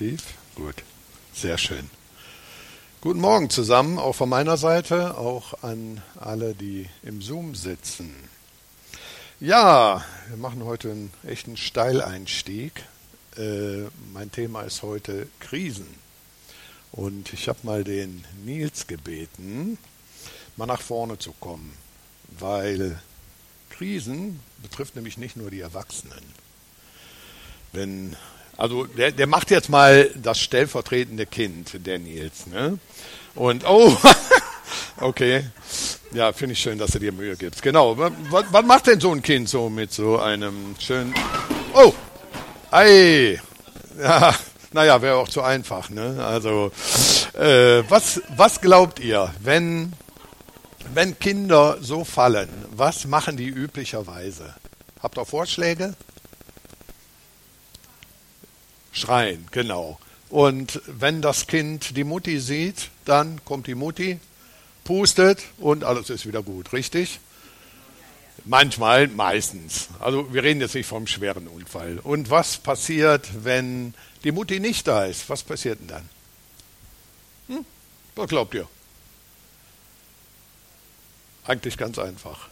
aktiv? Gut, sehr schön. Guten Morgen zusammen, auch von meiner Seite, auch an alle, die im Zoom sitzen. Ja, wir machen heute einen echten Steileinstieg. Äh, mein Thema ist heute Krisen. Und ich habe mal den Nils gebeten, mal nach vorne zu kommen, weil Krisen betrifft nämlich nicht nur die Erwachsenen. Wenn, also der, der macht jetzt mal das stellvertretende Kind, der Nils. Ne? Und oh, okay. Ja, finde ich schön, dass du dir Mühe gibst. Genau. Was, was macht denn so ein Kind so mit so einem schönen. Oh! Ei! Ja, naja, wäre auch zu einfach. Ne? Also, äh, was, was glaubt ihr, wenn, wenn Kinder so fallen, was machen die üblicherweise? Habt ihr Vorschläge? Schreien, genau. Und wenn das Kind die Mutti sieht, dann kommt die Mutti, pustet und alles ist wieder gut, richtig? Manchmal, meistens. Also wir reden jetzt nicht vom schweren Unfall. Und was passiert, wenn die Mutti nicht da ist? Was passiert denn dann? Hm? Was glaubt ihr? Eigentlich ganz einfach.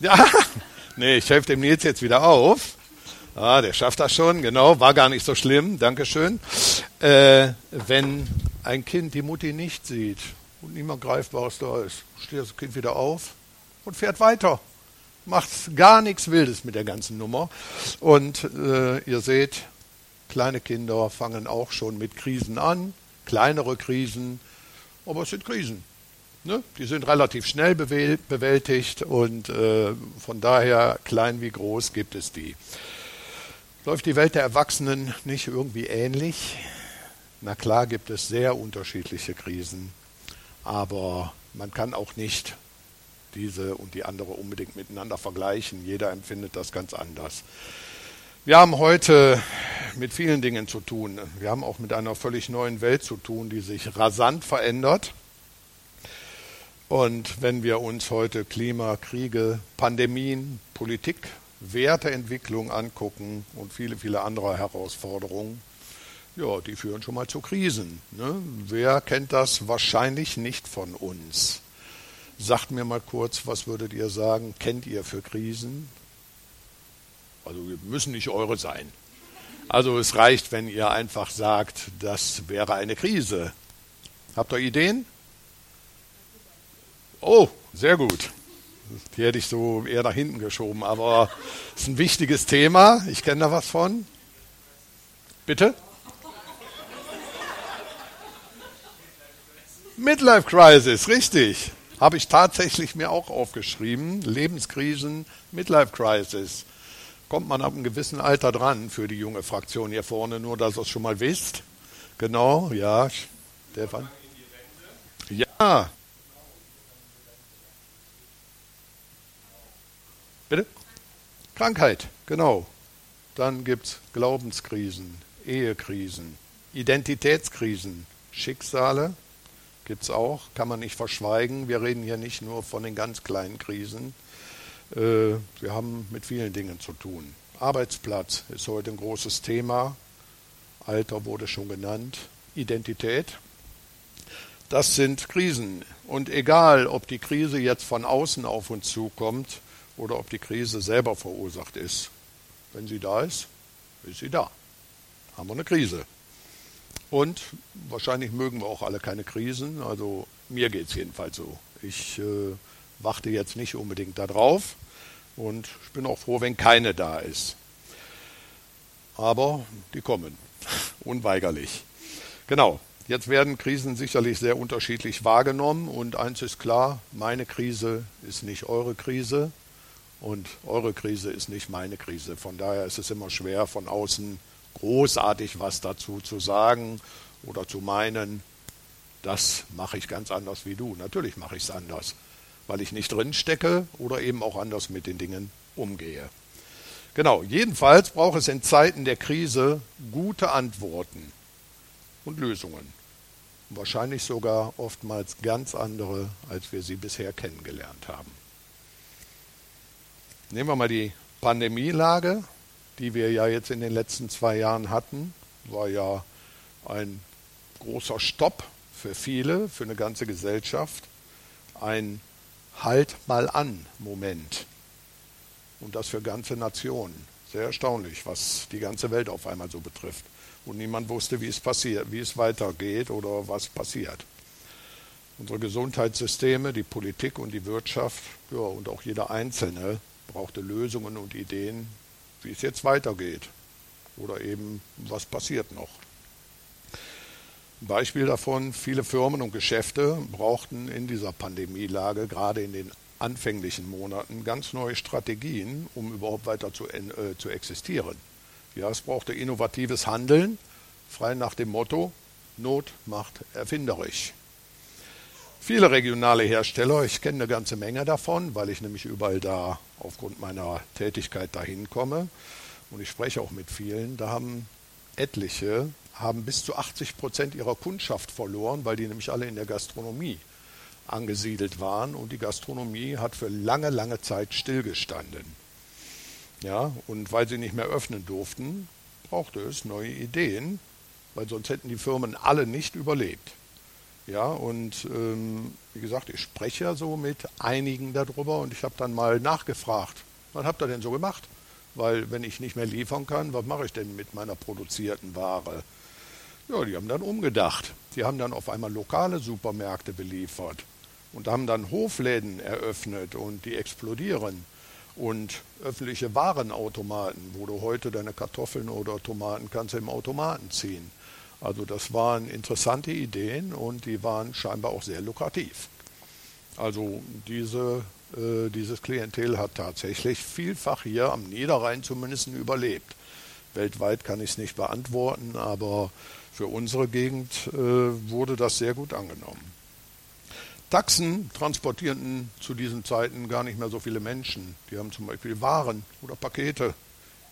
Ja, nee, ich helfe dem Nils jetzt wieder auf. Ah, der schafft das schon, genau, war gar nicht so schlimm, Dankeschön. Äh, wenn ein Kind die Mutti nicht sieht und niemand Greifbares da ist, steht das Kind wieder auf und fährt weiter. Macht gar nichts Wildes mit der ganzen Nummer. Und äh, ihr seht, kleine Kinder fangen auch schon mit Krisen an, kleinere Krisen, aber es sind Krisen. Ne? Die sind relativ schnell bewältigt und äh, von daher, klein wie groß, gibt es die. Läuft die Welt der Erwachsenen nicht irgendwie ähnlich? Na klar gibt es sehr unterschiedliche Krisen, aber man kann auch nicht diese und die andere unbedingt miteinander vergleichen. Jeder empfindet das ganz anders. Wir haben heute mit vielen Dingen zu tun. Wir haben auch mit einer völlig neuen Welt zu tun, die sich rasant verändert. Und wenn wir uns heute Klima, Kriege, Pandemien, Politik Werteentwicklung angucken und viele, viele andere Herausforderungen, ja, die führen schon mal zu Krisen. Ne? Wer kennt das? Wahrscheinlich nicht von uns. Sagt mir mal kurz, was würdet ihr sagen, kennt ihr für Krisen? Also müssen nicht eure sein. Also es reicht, wenn ihr einfach sagt, das wäre eine Krise. Habt ihr Ideen? Oh, sehr gut. Die hätte ich so eher nach hinten geschoben, aber es ist ein wichtiges Thema. Ich kenne da was von. Bitte? Midlife Crisis, richtig. Habe ich tatsächlich mir auch aufgeschrieben. Lebenskrisen, Midlife Crisis. Kommt man ab einem gewissen Alter dran für die junge Fraktion hier vorne, nur dass ihr es schon mal wisst. Genau, ja. Stefan? Ja, Bitte? Krankheit, genau. Dann gibt es Glaubenskrisen, Ehekrisen, Identitätskrisen, Schicksale gibt es auch, kann man nicht verschweigen. Wir reden hier nicht nur von den ganz kleinen Krisen. Äh, wir haben mit vielen Dingen zu tun. Arbeitsplatz ist heute ein großes Thema. Alter wurde schon genannt. Identität. Das sind Krisen. Und egal, ob die Krise jetzt von außen auf uns zukommt oder ob die Krise selber verursacht ist. Wenn sie da ist, ist sie da. Haben wir eine Krise. Und wahrscheinlich mögen wir auch alle keine Krisen. Also mir geht es jedenfalls so. Ich äh, warte jetzt nicht unbedingt darauf und ich bin auch froh, wenn keine da ist. Aber die kommen. Unweigerlich. Genau. Jetzt werden Krisen sicherlich sehr unterschiedlich wahrgenommen und eins ist klar, meine Krise ist nicht eure Krise. Und eure Krise ist nicht meine Krise. Von daher ist es immer schwer, von außen großartig was dazu zu sagen oder zu meinen, das mache ich ganz anders wie du. Natürlich mache ich es anders, weil ich nicht drin stecke oder eben auch anders mit den Dingen umgehe. Genau, jedenfalls braucht es in Zeiten der Krise gute Antworten und Lösungen. Wahrscheinlich sogar oftmals ganz andere, als wir sie bisher kennengelernt haben. Nehmen wir mal die Pandemielage, die wir ja jetzt in den letzten zwei Jahren hatten. war ja ein großer Stopp für viele, für eine ganze Gesellschaft, ein Halt mal an Moment. Und das für ganze Nationen. Sehr erstaunlich, was die ganze Welt auf einmal so betrifft. Und niemand wusste, wie es passiert, wie es weitergeht oder was passiert. Unsere Gesundheitssysteme, die Politik und die Wirtschaft, ja, und auch jeder Einzelne brauchte Lösungen und Ideen, wie es jetzt weitergeht. Oder eben, was passiert noch. Beispiel davon, viele Firmen und Geschäfte brauchten in dieser Pandemielage, gerade in den anfänglichen Monaten, ganz neue Strategien, um überhaupt weiter zu, äh, zu existieren. Ja, es brauchte innovatives Handeln, frei nach dem Motto, Not macht erfinderisch. Viele regionale Hersteller, ich kenne eine ganze Menge davon, weil ich nämlich überall da aufgrund meiner Tätigkeit dahin komme und ich spreche auch mit vielen, da haben etliche haben bis zu 80 Prozent ihrer Kundschaft verloren, weil die nämlich alle in der Gastronomie angesiedelt waren und die Gastronomie hat für lange, lange Zeit stillgestanden. Ja, und weil sie nicht mehr öffnen durften, brauchte es neue Ideen, weil sonst hätten die Firmen alle nicht überlebt. Ja, und ähm, wie gesagt, ich spreche ja so mit einigen darüber und ich habe dann mal nachgefragt, was habt ihr denn so gemacht? Weil wenn ich nicht mehr liefern kann, was mache ich denn mit meiner produzierten Ware? Ja, die haben dann umgedacht. Die haben dann auf einmal lokale Supermärkte beliefert und haben dann Hofläden eröffnet und die explodieren und öffentliche Warenautomaten, wo du heute deine Kartoffeln oder Tomaten kannst im Automaten ziehen. Also das waren interessante Ideen und die waren scheinbar auch sehr lukrativ. Also diese, äh, dieses Klientel hat tatsächlich vielfach hier am Niederrhein zumindest überlebt. Weltweit kann ich es nicht beantworten, aber für unsere Gegend äh, wurde das sehr gut angenommen. Taxen transportierten zu diesen Zeiten gar nicht mehr so viele Menschen. Die haben zum Beispiel Waren oder Pakete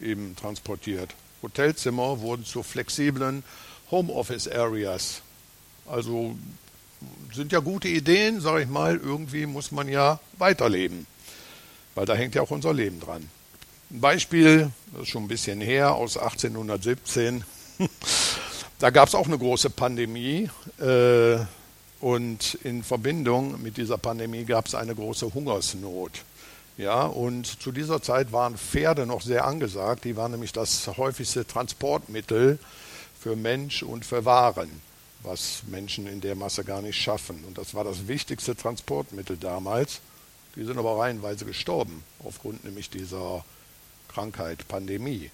eben transportiert. Hotelzimmer wurden zu flexiblen Homeoffice Areas. Also sind ja gute Ideen, sage ich mal. Irgendwie muss man ja weiterleben, weil da hängt ja auch unser Leben dran. Ein Beispiel, das ist schon ein bisschen her, aus 1817. Da gab es auch eine große Pandemie äh, und in Verbindung mit dieser Pandemie gab es eine große Hungersnot. Ja, und zu dieser Zeit waren Pferde noch sehr angesagt. Die waren nämlich das häufigste Transportmittel für Mensch und für Waren, was Menschen in der Masse gar nicht schaffen. Und das war das wichtigste Transportmittel damals. Die sind aber reihenweise gestorben, aufgrund nämlich dieser Krankheit, Pandemie.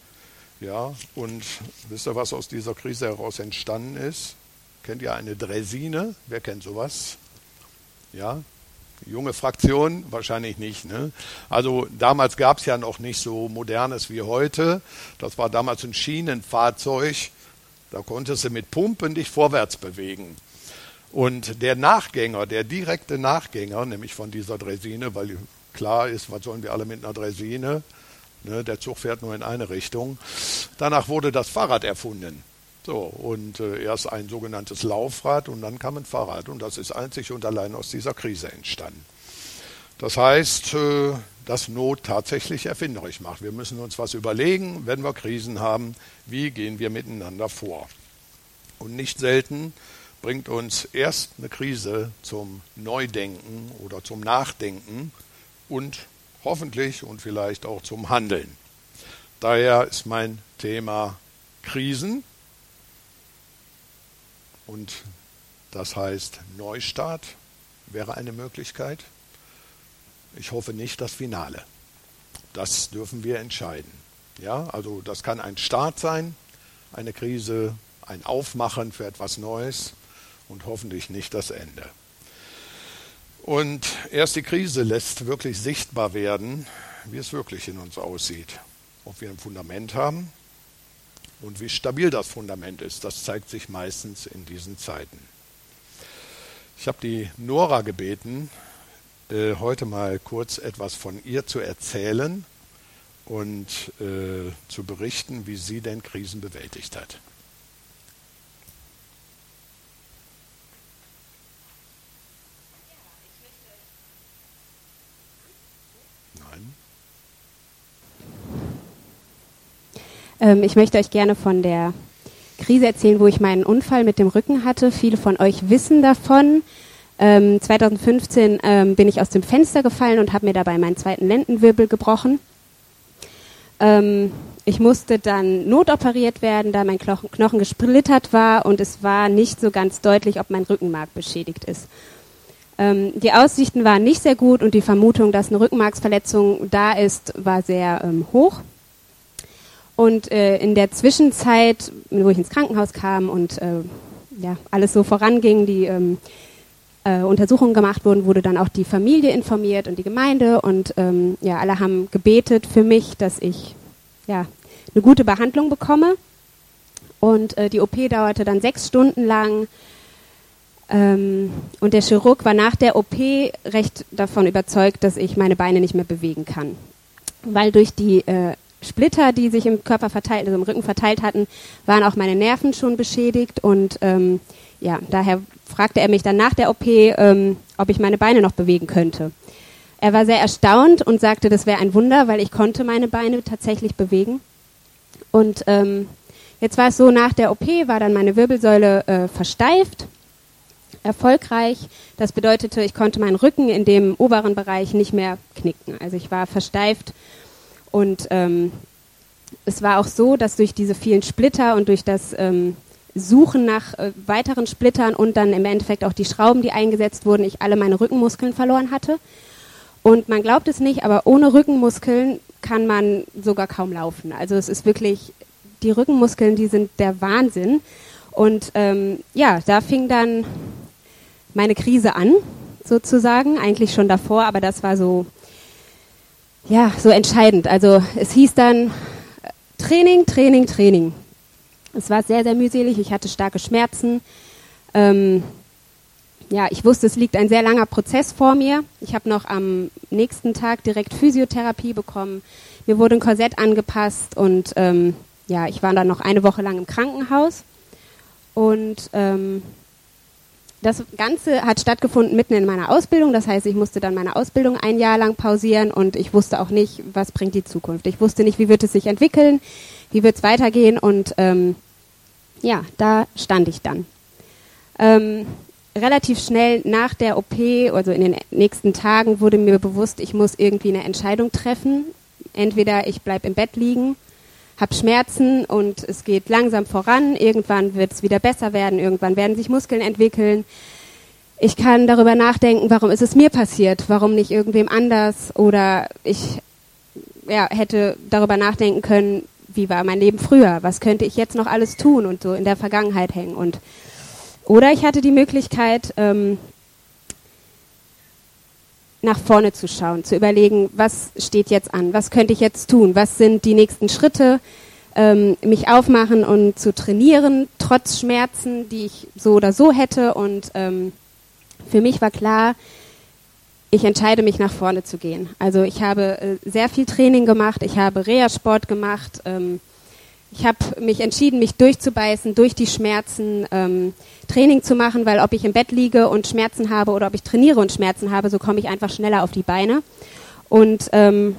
Ja, und wisst ihr, was aus dieser Krise heraus entstanden ist? Kennt ihr eine Dresine? Wer kennt sowas? Ja, junge Fraktion wahrscheinlich nicht. Ne? Also damals gab es ja noch nicht so modernes wie heute. Das war damals ein Schienenfahrzeug. Da konntest du mit Pumpen dich vorwärts bewegen. Und der Nachgänger, der direkte Nachgänger, nämlich von dieser Dresine, weil klar ist, was sollen wir alle mit einer Dresine? Ne, der Zug fährt nur in eine Richtung. Danach wurde das Fahrrad erfunden. So, und äh, erst ein sogenanntes Laufrad und dann kam ein Fahrrad. Und das ist einzig und allein aus dieser Krise entstanden. Das heißt, äh, dass Not tatsächlich erfinderisch macht. Wir müssen uns was überlegen, wenn wir Krisen haben, wie gehen wir miteinander vor. Und nicht selten bringt uns erst eine Krise zum Neudenken oder zum Nachdenken und hoffentlich und vielleicht auch zum Handeln. Daher ist mein Thema Krisen und das heißt Neustart wäre eine Möglichkeit. Ich hoffe nicht das Finale. Das dürfen wir entscheiden. Ja, also das kann ein Start sein, eine Krise, ein Aufmachen für etwas Neues und hoffentlich nicht das Ende. Und erst die Krise lässt wirklich sichtbar werden, wie es wirklich in uns aussieht. Ob wir ein Fundament haben und wie stabil das Fundament ist, das zeigt sich meistens in diesen Zeiten. Ich habe die Nora gebeten, äh, heute mal kurz etwas von ihr zu erzählen und äh, zu berichten, wie sie denn Krisen bewältigt hat. Ähm, ich möchte euch gerne von der Krise erzählen, wo ich meinen Unfall mit dem Rücken hatte. Viele von euch wissen davon. Ähm, 2015 ähm, bin ich aus dem Fenster gefallen und habe mir dabei meinen zweiten Lendenwirbel gebrochen. Ähm, ich musste dann notoperiert werden, da mein Knochen, Knochen gesplittert war und es war nicht so ganz deutlich, ob mein Rückenmark beschädigt ist. Ähm, die Aussichten waren nicht sehr gut und die Vermutung, dass eine Rückenmarksverletzung da ist, war sehr ähm, hoch. Und äh, in der Zwischenzeit, wo ich ins Krankenhaus kam und äh, ja, alles so voranging, die ähm, äh, Untersuchungen gemacht wurden, wurde dann auch die Familie informiert und die Gemeinde und ähm, ja, alle haben gebetet für mich, dass ich ja, eine gute Behandlung bekomme. Und äh, die OP dauerte dann sechs Stunden lang. Ähm, und der Chirurg war nach der OP recht davon überzeugt, dass ich meine Beine nicht mehr bewegen kann. Weil durch die äh, Splitter, die sich im Körper verteilt, also im Rücken verteilt hatten, waren auch meine Nerven schon beschädigt. Und ähm, ja, daher fragte er mich dann nach der OP, ähm, ob ich meine Beine noch bewegen könnte. Er war sehr erstaunt und sagte, das wäre ein Wunder, weil ich konnte meine Beine tatsächlich bewegen. Und ähm, jetzt war es so, nach der OP war dann meine Wirbelsäule äh, versteift, erfolgreich. Das bedeutete, ich konnte meinen Rücken in dem oberen Bereich nicht mehr knicken. Also ich war versteift und ähm, es war auch so, dass durch diese vielen Splitter und durch das ähm, Suchen nach äh, weiteren Splittern und dann im Endeffekt auch die Schrauben, die eingesetzt wurden, ich alle meine Rückenmuskeln verloren hatte. Und man glaubt es nicht, aber ohne Rückenmuskeln kann man sogar kaum laufen. Also es ist wirklich, die Rückenmuskeln, die sind der Wahnsinn. Und ähm, ja, da fing dann meine Krise an, sozusagen, eigentlich schon davor, aber das war so, ja, so entscheidend. Also es hieß dann Training, Training, Training. Es war sehr, sehr mühselig, ich hatte starke Schmerzen. Ähm, ja, ich wusste, es liegt ein sehr langer Prozess vor mir. Ich habe noch am nächsten Tag direkt Physiotherapie bekommen. Mir wurde ein Korsett angepasst und ähm, ja, ich war dann noch eine Woche lang im Krankenhaus. Und ähm, das Ganze hat stattgefunden mitten in meiner Ausbildung. Das heißt, ich musste dann meine Ausbildung ein Jahr lang pausieren und ich wusste auch nicht, was bringt die Zukunft. Ich wusste nicht, wie wird es sich entwickeln, wie wird es weitergehen und ähm, ja, da stand ich dann. Ähm, relativ schnell nach der OP, also in den nächsten Tagen, wurde mir bewusst, ich muss irgendwie eine Entscheidung treffen. Entweder ich bleibe im Bett liegen, habe Schmerzen und es geht langsam voran, irgendwann wird es wieder besser werden, irgendwann werden sich Muskeln entwickeln. Ich kann darüber nachdenken, warum ist es mir passiert, warum nicht irgendwem anders? Oder ich ja, hätte darüber nachdenken können, wie war mein Leben früher, was könnte ich jetzt noch alles tun und so in der Vergangenheit hängen? Und oder ich hatte die Möglichkeit, ähm, nach vorne zu schauen, zu überlegen, was steht jetzt an, was könnte ich jetzt tun, was sind die nächsten Schritte, ähm, mich aufmachen und zu trainieren, trotz Schmerzen, die ich so oder so hätte. Und ähm, für mich war klar, ich entscheide mich nach vorne zu gehen. Also ich habe äh, sehr viel Training gemacht, ich habe Reha-Sport gemacht. Ähm, ich habe mich entschieden, mich durchzubeißen, durch die Schmerzen ähm, Training zu machen, weil ob ich im Bett liege und Schmerzen habe oder ob ich trainiere und Schmerzen habe, so komme ich einfach schneller auf die Beine. Und ähm,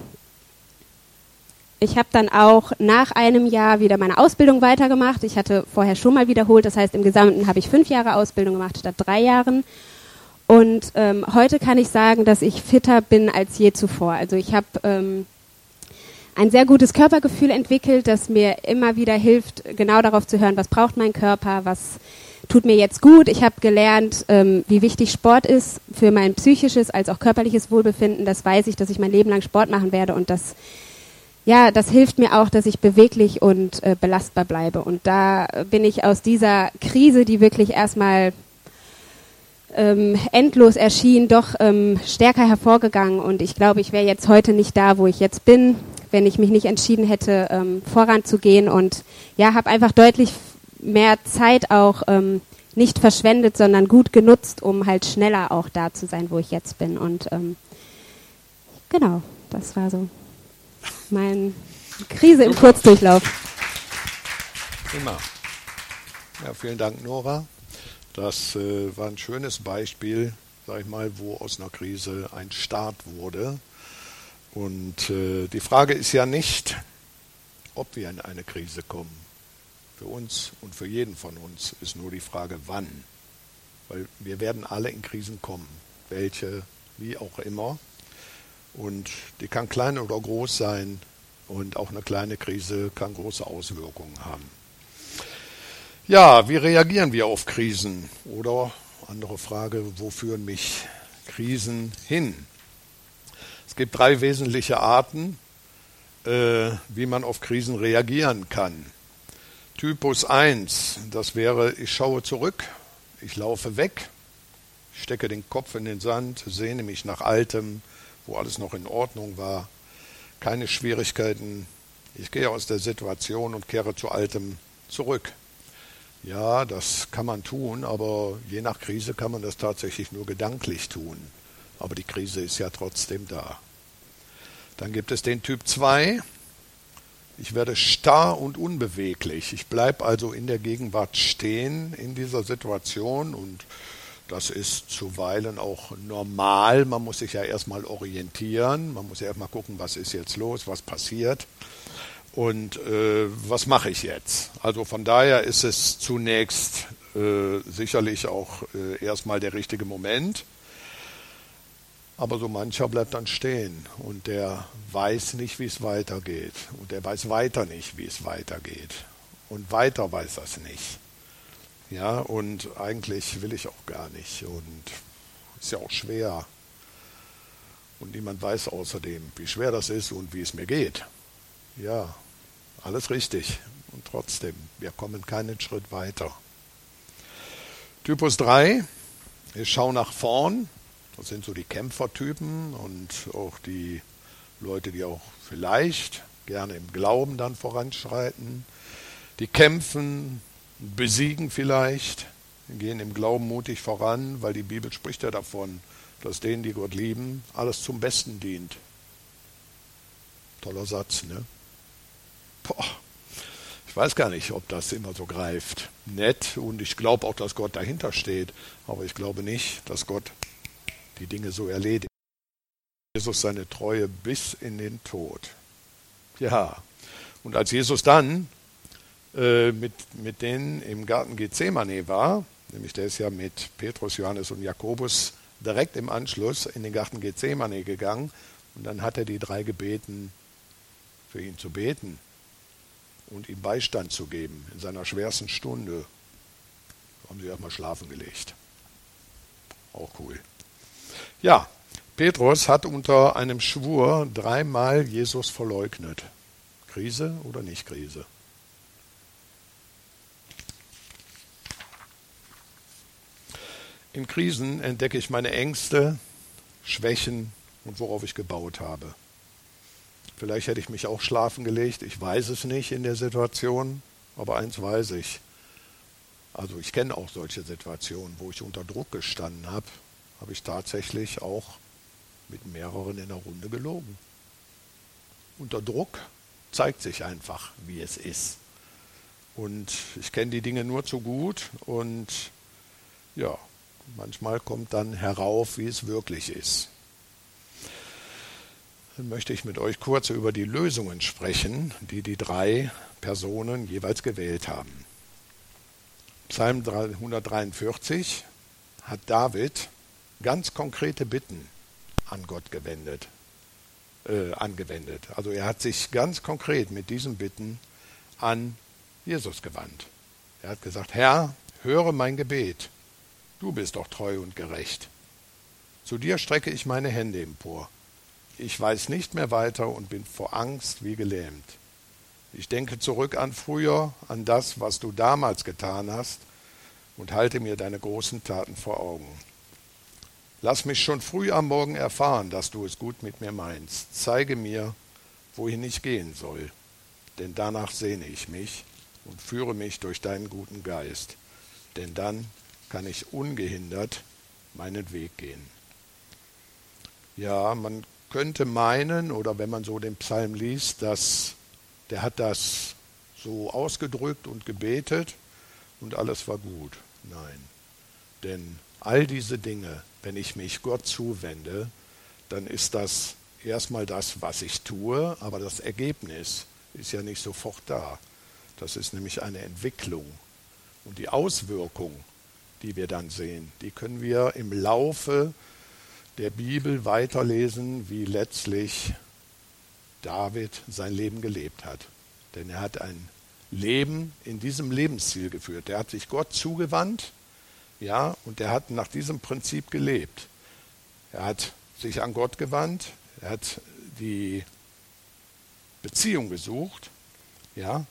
ich habe dann auch nach einem Jahr wieder meine Ausbildung weitergemacht. Ich hatte vorher schon mal wiederholt, das heißt im Gesamten habe ich fünf Jahre Ausbildung gemacht statt drei Jahren. Und ähm, heute kann ich sagen, dass ich fitter bin als je zuvor. Also ich habe ähm, ein sehr gutes Körpergefühl entwickelt, das mir immer wieder hilft, genau darauf zu hören, was braucht mein Körper, was tut mir jetzt gut. Ich habe gelernt, ähm, wie wichtig Sport ist für mein psychisches als auch körperliches Wohlbefinden. Das weiß ich, dass ich mein Leben lang Sport machen werde und das ja, das hilft mir auch, dass ich beweglich und äh, belastbar bleibe. Und da bin ich aus dieser Krise, die wirklich erstmal ähm, endlos erschien, doch ähm, stärker hervorgegangen. Und ich glaube, ich wäre jetzt heute nicht da, wo ich jetzt bin, wenn ich mich nicht entschieden hätte, ähm, voranzugehen. Und ja, habe einfach deutlich mehr Zeit auch ähm, nicht verschwendet, sondern gut genutzt, um halt schneller auch da zu sein, wo ich jetzt bin. Und ähm, genau, das war so meine Krise im Kurzdurchlauf. Prima. Ja, vielen Dank, Nora. Das äh, war ein schönes Beispiel, sag ich mal, wo aus einer Krise ein Start wurde. Und äh, die Frage ist ja nicht, ob wir in eine Krise kommen. Für uns und für jeden von uns ist nur die Frage, wann. Weil wir werden alle in Krisen kommen, welche, wie auch immer. Und die kann klein oder groß sein und auch eine kleine Krise kann große Auswirkungen haben. Ja, wie reagieren wir auf Krisen? Oder andere Frage, wo führen mich Krisen hin? Es gibt drei wesentliche Arten, äh, wie man auf Krisen reagieren kann. Typus 1, das wäre, ich schaue zurück, ich laufe weg, stecke den Kopf in den Sand, sehne mich nach Altem, wo alles noch in Ordnung war, keine Schwierigkeiten. Ich gehe aus der Situation und kehre zu Altem zurück. Ja, das kann man tun, aber je nach Krise kann man das tatsächlich nur gedanklich tun. Aber die Krise ist ja trotzdem da. Dann gibt es den Typ 2. Ich werde starr und unbeweglich. Ich bleibe also in der Gegenwart stehen in dieser Situation und das ist zuweilen auch normal. Man muss sich ja erstmal orientieren. Man muss ja erstmal gucken, was ist jetzt los, was passiert und äh, was mache ich jetzt? Also von daher ist es zunächst äh, sicherlich auch äh, erstmal der richtige Moment. Aber so mancher bleibt dann stehen und der weiß nicht, wie es weitergeht. Und der weiß weiter nicht, wie es weitergeht. Und weiter weiß es nicht. Ja, und eigentlich will ich auch gar nicht. Und ist ja auch schwer. Und niemand weiß außerdem, wie schwer das ist und wie es mir geht. Ja, alles richtig. Und trotzdem, wir kommen keinen Schritt weiter. Typus 3, ich schaue nach vorn. Das sind so die Kämpfertypen und auch die Leute, die auch vielleicht gerne im Glauben dann voranschreiten. Die kämpfen, besiegen vielleicht, gehen im Glauben mutig voran, weil die Bibel spricht ja davon, dass denen, die Gott lieben, alles zum Besten dient. Toller Satz, ne? Boah, ich weiß gar nicht, ob das immer so greift. Nett und ich glaube auch, dass Gott dahinter steht, aber ich glaube nicht, dass Gott die Dinge so erledigt. Jesus seine Treue bis in den Tod. Ja, und als Jesus dann äh, mit, mit denen im Garten Gethsemane war, nämlich der ist ja mit Petrus, Johannes und Jakobus direkt im Anschluss in den Garten Gethsemane gegangen und dann hat er die drei gebeten, für ihn zu beten und ihm Beistand zu geben in seiner schwersten Stunde. Haben sie erstmal schlafen gelegt. Auch cool. Ja, Petrus hat unter einem Schwur dreimal Jesus verleugnet. Krise oder nicht Krise? In Krisen entdecke ich meine Ängste, Schwächen und worauf ich gebaut habe. Vielleicht hätte ich mich auch schlafen gelegt, ich weiß es nicht in der Situation, aber eins weiß ich. Also ich kenne auch solche Situationen, wo ich unter Druck gestanden habe, habe ich tatsächlich auch mit mehreren in der Runde gelogen. Unter Druck zeigt sich einfach, wie es ist. Und ich kenne die Dinge nur zu gut und ja, manchmal kommt dann herauf, wie es wirklich ist möchte ich mit euch kurz über die Lösungen sprechen, die die drei Personen jeweils gewählt haben. Psalm 143 hat David ganz konkrete Bitten an Gott gewendet, äh, angewendet. Also er hat sich ganz konkret mit diesen Bitten an Jesus gewandt. Er hat gesagt, Herr, höre mein Gebet. Du bist doch treu und gerecht. Zu dir strecke ich meine Hände empor. Ich weiß nicht mehr weiter und bin vor Angst wie gelähmt. Ich denke zurück an früher, an das, was du damals getan hast, und halte mir deine großen Taten vor Augen. Lass mich schon früh am Morgen erfahren, dass du es gut mit mir meinst. Zeige mir, wohin ich gehen soll, denn danach sehne ich mich und führe mich durch deinen guten Geist, denn dann kann ich ungehindert meinen Weg gehen. Ja, man könnte meinen, oder wenn man so den Psalm liest, dass der hat das so ausgedrückt und gebetet und alles war gut. Nein. Denn all diese Dinge, wenn ich mich Gott zuwende, dann ist das erstmal das, was ich tue, aber das Ergebnis ist ja nicht sofort da. Das ist nämlich eine Entwicklung. Und die Auswirkung, die wir dann sehen, die können wir im Laufe der Bibel weiterlesen, wie letztlich David sein Leben gelebt hat. Denn er hat ein Leben in diesem Lebensziel geführt. Er hat sich Gott zugewandt, ja, und er hat nach diesem Prinzip gelebt. Er hat sich an Gott gewandt, er hat die Beziehung gesucht, ja.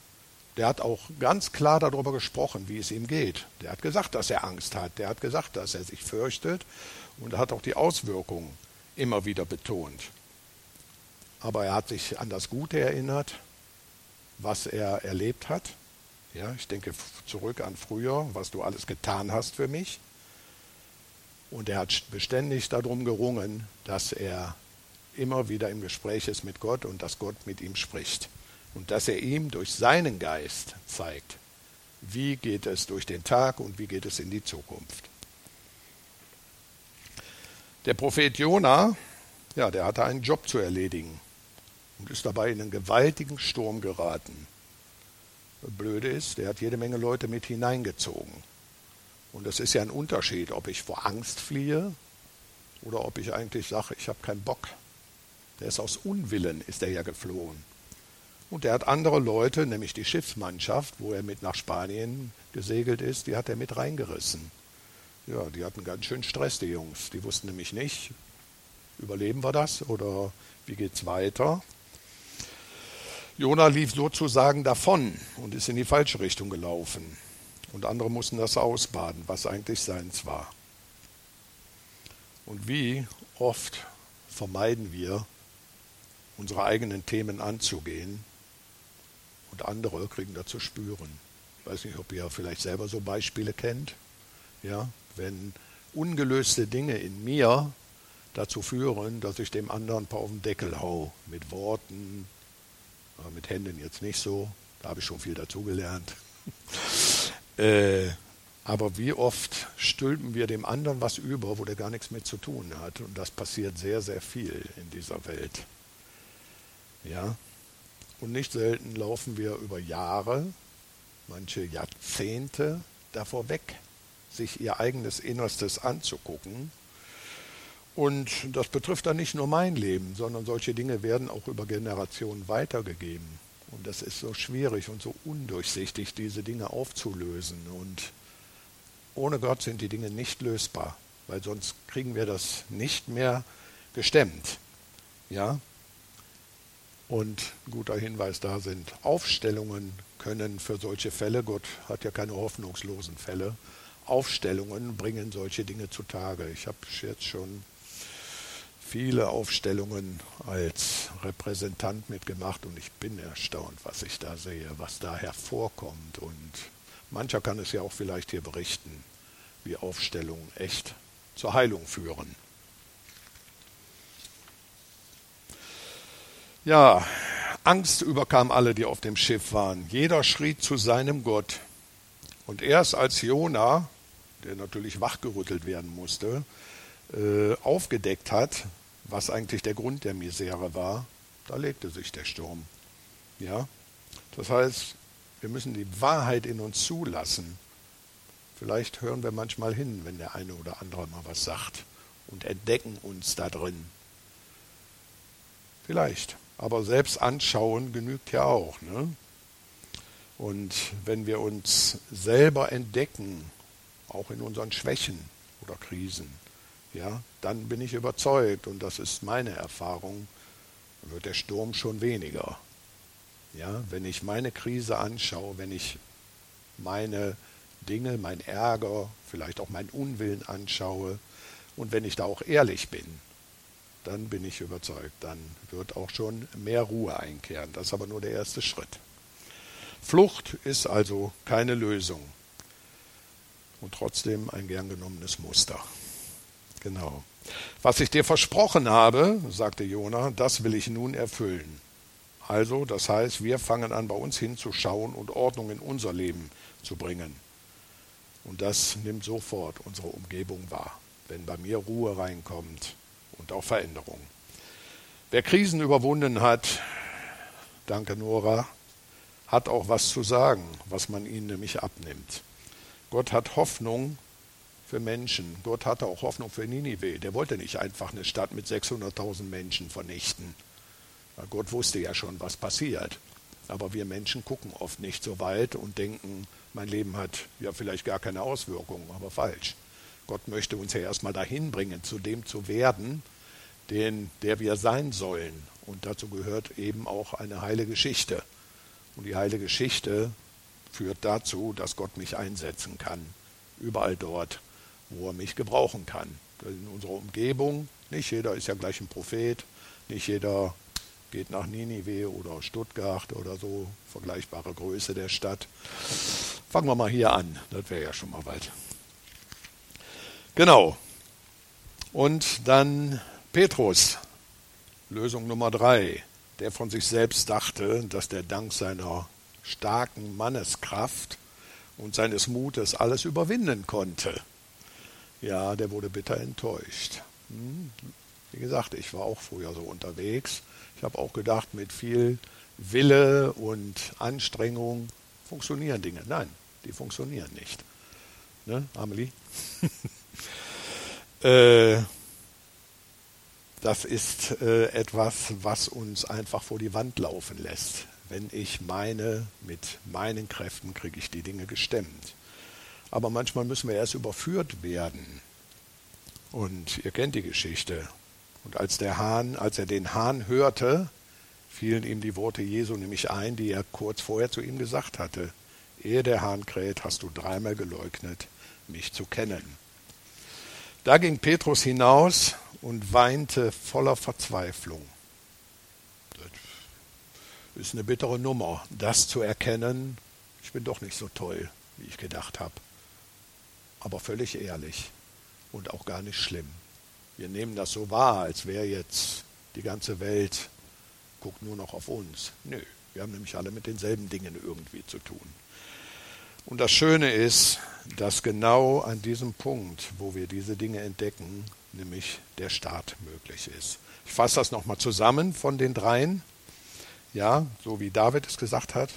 Der hat auch ganz klar darüber gesprochen, wie es ihm geht. Der hat gesagt, dass er Angst hat. Der hat gesagt, dass er sich fürchtet. Und hat auch die Auswirkungen immer wieder betont. Aber er hat sich an das Gute erinnert, was er erlebt hat. Ja, ich denke zurück an früher, was du alles getan hast für mich. Und er hat beständig darum gerungen, dass er immer wieder im Gespräch ist mit Gott und dass Gott mit ihm spricht. Und dass er ihm durch seinen Geist zeigt, wie geht es durch den Tag und wie geht es in die Zukunft. Der Prophet Jona, ja, der hatte einen Job zu erledigen und ist dabei in einen gewaltigen Sturm geraten. Blöde ist, der hat jede Menge Leute mit hineingezogen. Und das ist ja ein Unterschied, ob ich vor Angst fliehe oder ob ich eigentlich sage, ich habe keinen Bock. Der ist aus Unwillen, ist er ja geflohen. Und er hat andere Leute, nämlich die Schiffsmannschaft, wo er mit nach Spanien gesegelt ist, die hat er mit reingerissen. Ja, die hatten ganz schön Stress, die Jungs. Die wussten nämlich nicht, überleben wir das oder wie geht's weiter? Jona lief sozusagen davon und ist in die falsche Richtung gelaufen. Und andere mussten das ausbaden, was eigentlich seins war. Und wie oft vermeiden wir, unsere eigenen Themen anzugehen und andere kriegen dazu spüren. Ich weiß nicht, ob ihr vielleicht selber so Beispiele kennt. Ja, wenn ungelöste Dinge in mir dazu führen, dass ich dem anderen ein paar auf den Deckel hau, mit Worten, aber mit Händen jetzt nicht so. Da habe ich schon viel dazugelernt. äh, aber wie oft stülpen wir dem anderen was über, wo der gar nichts mit zu tun hat? Und das passiert sehr, sehr viel in dieser Welt. Ja. Und nicht selten laufen wir über Jahre, manche Jahrzehnte davor weg, sich ihr eigenes Innerstes anzugucken und das betrifft dann nicht nur mein Leben, sondern solche Dinge werden auch über Generationen weitergegeben. Und das ist so schwierig und so undurchsichtig, diese Dinge aufzulösen. Und ohne Gott sind die Dinge nicht lösbar, weil sonst kriegen wir das nicht mehr gestemmt. Ja? Und guter Hinweis da sind Aufstellungen können für solche Fälle, Gott hat ja keine hoffnungslosen Fälle, Aufstellungen bringen solche Dinge zutage. Ich habe jetzt schon viele Aufstellungen als Repräsentant mitgemacht und ich bin erstaunt, was ich da sehe, was da hervorkommt. Und mancher kann es ja auch vielleicht hier berichten, wie Aufstellungen echt zur Heilung führen. Ja, Angst überkam alle, die auf dem Schiff waren. Jeder schrie zu seinem Gott. Und erst als Jona, der natürlich wachgerüttelt werden musste, äh, aufgedeckt hat, was eigentlich der Grund der Misere war, da legte sich der Sturm. Ja? Das heißt, wir müssen die Wahrheit in uns zulassen. Vielleicht hören wir manchmal hin, wenn der eine oder andere mal was sagt und entdecken uns da drin. Vielleicht. Aber selbst anschauen genügt ja auch. Ne? Und wenn wir uns selber entdecken, auch in unseren Schwächen oder Krisen, ja, dann bin ich überzeugt, und das ist meine Erfahrung, wird der Sturm schon weniger. Ja, wenn ich meine Krise anschaue, wenn ich meine Dinge, mein Ärger, vielleicht auch meinen Unwillen anschaue und wenn ich da auch ehrlich bin, dann bin ich überzeugt, dann wird auch schon mehr Ruhe einkehren. Das ist aber nur der erste Schritt. Flucht ist also keine Lösung und trotzdem ein gern genommenes Muster. Genau. Was ich dir versprochen habe, sagte Jona, das will ich nun erfüllen. Also, das heißt, wir fangen an, bei uns hinzuschauen und Ordnung in unser Leben zu bringen. Und das nimmt sofort unsere Umgebung wahr, wenn bei mir Ruhe reinkommt und auch Veränderung. Wer Krisen überwunden hat, danke Nora, hat auch was zu sagen, was man ihnen nämlich abnimmt. Gott hat Hoffnung für Menschen. Gott hatte auch Hoffnung für Ninive. Der wollte nicht einfach eine Stadt mit 600.000 Menschen vernichten. Gott wusste ja schon, was passiert. Aber wir Menschen gucken oft nicht so weit und denken, mein Leben hat ja vielleicht gar keine Auswirkungen, aber falsch. Gott möchte uns ja erstmal dahin bringen, zu dem zu werden, den, der wir sein sollen. Und dazu gehört eben auch eine heile Geschichte. Und die heile Geschichte führt dazu, dass Gott mich einsetzen kann. Überall dort, wo er mich gebrauchen kann. In unserer Umgebung, nicht jeder ist ja gleich ein Prophet, nicht jeder geht nach Ninive oder Stuttgart oder so, vergleichbare Größe der Stadt. Fangen wir mal hier an, das wäre ja schon mal weit. Genau. Und dann Petrus, Lösung Nummer drei, der von sich selbst dachte, dass der dank seiner starken Manneskraft und seines Mutes alles überwinden konnte. Ja, der wurde bitter enttäuscht. Hm? Wie gesagt, ich war auch früher so unterwegs. Ich habe auch gedacht, mit viel Wille und Anstrengung funktionieren Dinge. Nein, die funktionieren nicht. Ne, Amelie? Äh, das ist äh, etwas, was uns einfach vor die Wand laufen lässt. Wenn ich meine, mit meinen Kräften kriege ich die Dinge gestemmt. Aber manchmal müssen wir erst überführt werden. Und ihr kennt die Geschichte. Und als der Hahn, als er den Hahn hörte, fielen ihm die Worte Jesu nämlich ein, die er kurz vorher zu ihm gesagt hatte. Ehe der Hahn kräht, hast du dreimal geleugnet, mich zu kennen. Da ging Petrus hinaus und weinte voller Verzweiflung. Das ist eine bittere Nummer, das zu erkennen, ich bin doch nicht so toll, wie ich gedacht habe. Aber völlig ehrlich und auch gar nicht schlimm. Wir nehmen das so wahr, als wäre jetzt die ganze Welt guckt nur noch auf uns. Nö, wir haben nämlich alle mit denselben Dingen irgendwie zu tun. Und das Schöne ist, dass genau an diesem Punkt, wo wir diese Dinge entdecken, nämlich der Start möglich ist. Ich fasse das nochmal zusammen von den dreien. Ja, so wie David es gesagt hat,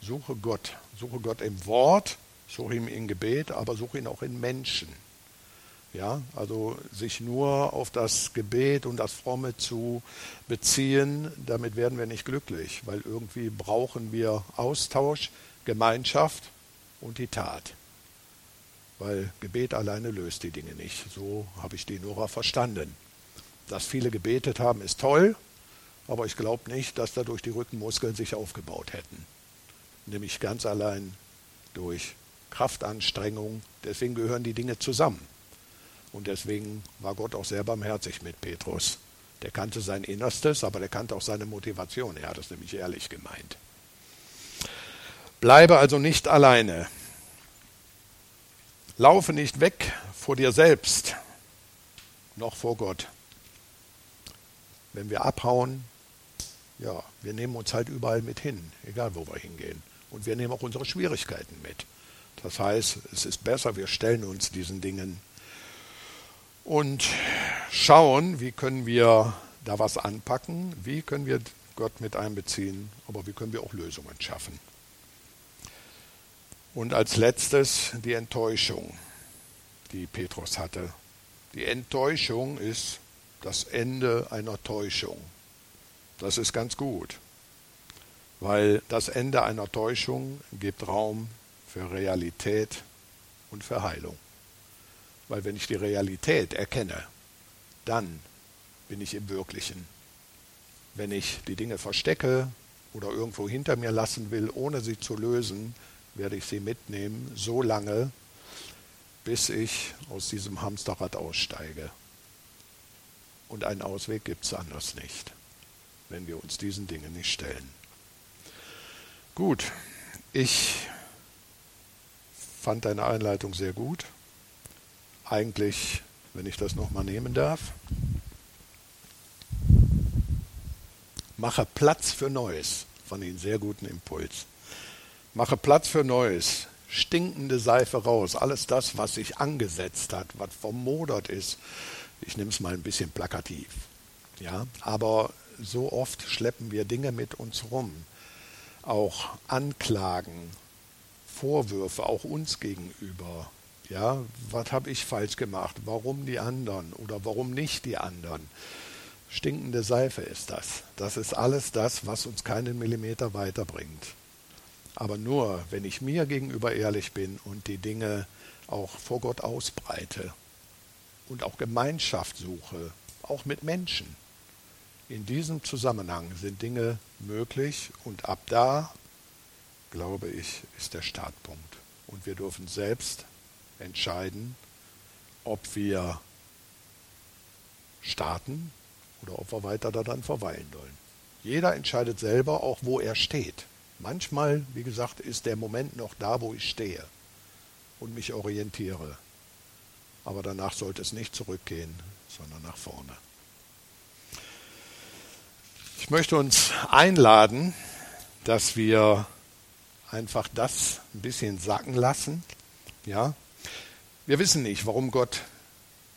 suche Gott. Suche Gott im Wort, suche ihn im Gebet, aber suche ihn auch in Menschen. Ja, also sich nur auf das Gebet und das Fromme zu beziehen, damit werden wir nicht glücklich, weil irgendwie brauchen wir Austausch, Gemeinschaft und die Tat. Weil Gebet alleine löst die Dinge nicht. So habe ich die Nora verstanden. Dass viele gebetet haben, ist toll, aber ich glaube nicht, dass dadurch die Rückenmuskeln sich aufgebaut hätten. Nämlich ganz allein durch Kraftanstrengung. Deswegen gehören die Dinge zusammen. Und deswegen war Gott auch sehr barmherzig mit Petrus. Der kannte sein Innerstes, aber der kannte auch seine Motivation. Er hat es nämlich ehrlich gemeint. Bleibe also nicht alleine. Laufe nicht weg vor dir selbst, noch vor Gott. Wenn wir abhauen, ja, wir nehmen uns halt überall mit hin, egal wo wir hingehen. Und wir nehmen auch unsere Schwierigkeiten mit. Das heißt, es ist besser, wir stellen uns diesen Dingen und schauen, wie können wir da was anpacken, wie können wir Gott mit einbeziehen, aber wie können wir auch Lösungen schaffen. Und als letztes die Enttäuschung, die Petrus hatte. Die Enttäuschung ist das Ende einer Täuschung. Das ist ganz gut, weil das Ende einer Täuschung gibt Raum für Realität und für Heilung. Weil wenn ich die Realität erkenne, dann bin ich im Wirklichen. Wenn ich die Dinge verstecke oder irgendwo hinter mir lassen will, ohne sie zu lösen, werde ich sie mitnehmen, so lange, bis ich aus diesem Hamsterrad aussteige. Und einen Ausweg gibt es anders nicht, wenn wir uns diesen Dingen nicht stellen. Gut, ich fand deine Einleitung sehr gut. Eigentlich, wenn ich das nochmal nehmen darf. Mache Platz für Neues. Fand ich einen sehr guten Impuls. Mache Platz für Neues. Stinkende Seife raus. Alles das, was sich angesetzt hat, was vermodert ist. Ich nehme es mal ein bisschen plakativ. Ja, aber so oft schleppen wir Dinge mit uns rum. auch Anklagen, Vorwürfe, auch uns gegenüber. Ja, was habe ich falsch gemacht? Warum die anderen oder warum nicht die anderen? Stinkende Seife ist das. Das ist alles das, was uns keinen Millimeter weiterbringt. Aber nur, wenn ich mir gegenüber ehrlich bin und die Dinge auch vor Gott ausbreite und auch Gemeinschaft suche, auch mit Menschen. In diesem Zusammenhang sind Dinge möglich und ab da, glaube ich, ist der Startpunkt. Und wir dürfen selbst entscheiden, ob wir starten oder ob wir weiter daran verweilen wollen. Jeder entscheidet selber auch, wo er steht. Manchmal, wie gesagt, ist der Moment noch da, wo ich stehe und mich orientiere. Aber danach sollte es nicht zurückgehen, sondern nach vorne. Ich möchte uns einladen, dass wir einfach das ein bisschen sacken lassen. Ja, wir wissen nicht, warum Gott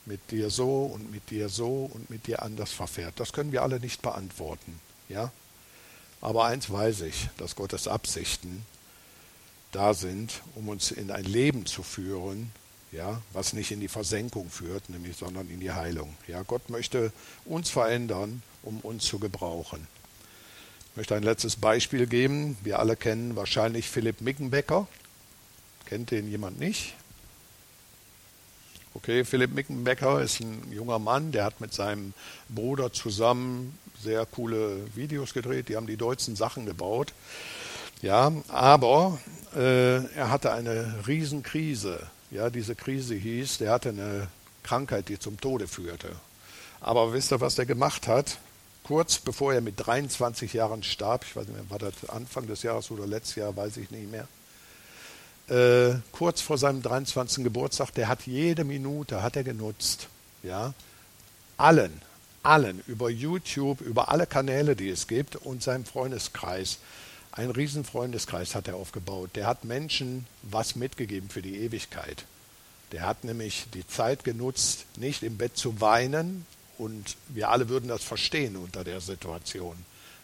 mit dir so und mit dir so und mit dir anders verfährt. Das können wir alle nicht beantworten. Ja? Aber eins weiß ich, dass Gottes Absichten da sind, um uns in ein Leben zu führen, ja, was nicht in die Versenkung führt, nämlich sondern in die Heilung. Ja, Gott möchte uns verändern, um uns zu gebrauchen. Ich möchte ein letztes Beispiel geben. Wir alle kennen wahrscheinlich Philipp Mickenbecker. Kennt den jemand nicht? Okay, Philipp Mickenbecker ist ein junger Mann, der hat mit seinem Bruder zusammen sehr coole Videos gedreht, die haben die deutschen Sachen gebaut. Ja, aber äh, er hatte eine Riesenkrise. Ja, diese Krise hieß, der hatte eine Krankheit, die zum Tode führte. Aber wisst ihr, was er gemacht hat? Kurz bevor er mit 23 Jahren starb, ich weiß nicht mehr, war das Anfang des Jahres oder letztes Jahr, weiß ich nicht mehr äh, kurz vor seinem 23. Geburtstag, der hat jede Minute, hat er genutzt, ja, allen, allen, über YouTube, über alle Kanäle, die es gibt und seinem Freundeskreis, ein riesen Freundeskreis hat er aufgebaut. Der hat Menschen was mitgegeben für die Ewigkeit. Der hat nämlich die Zeit genutzt, nicht im Bett zu weinen, und wir alle würden das verstehen unter der Situation.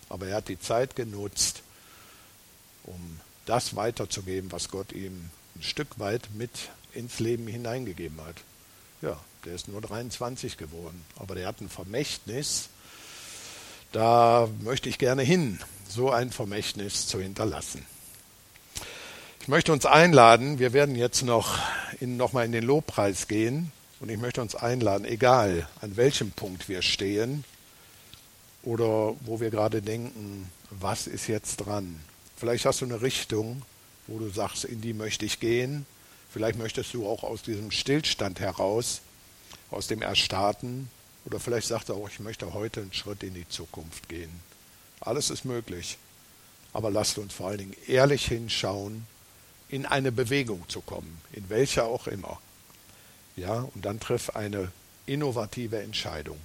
Aber er hat die Zeit genutzt, um das weiterzugeben, was Gott ihm ein Stück weit mit ins Leben hineingegeben hat. Ja, der ist nur 23 geworden, aber der hat ein Vermächtnis. Da möchte ich gerne hin, so ein Vermächtnis zu hinterlassen. Ich möchte uns einladen, wir werden jetzt noch noch mal in den Lobpreis gehen und ich möchte uns einladen, egal an welchem Punkt wir stehen oder wo wir gerade denken, was ist jetzt dran, Vielleicht hast du eine Richtung, wo du sagst, in die möchte ich gehen. Vielleicht möchtest du auch aus diesem Stillstand heraus, aus dem Erstarten, oder vielleicht sagst du auch, ich möchte heute einen Schritt in die Zukunft gehen. Alles ist möglich. Aber lasst uns vor allen Dingen ehrlich hinschauen, in eine Bewegung zu kommen, in welcher auch immer. Ja, und dann triff eine innovative Entscheidung.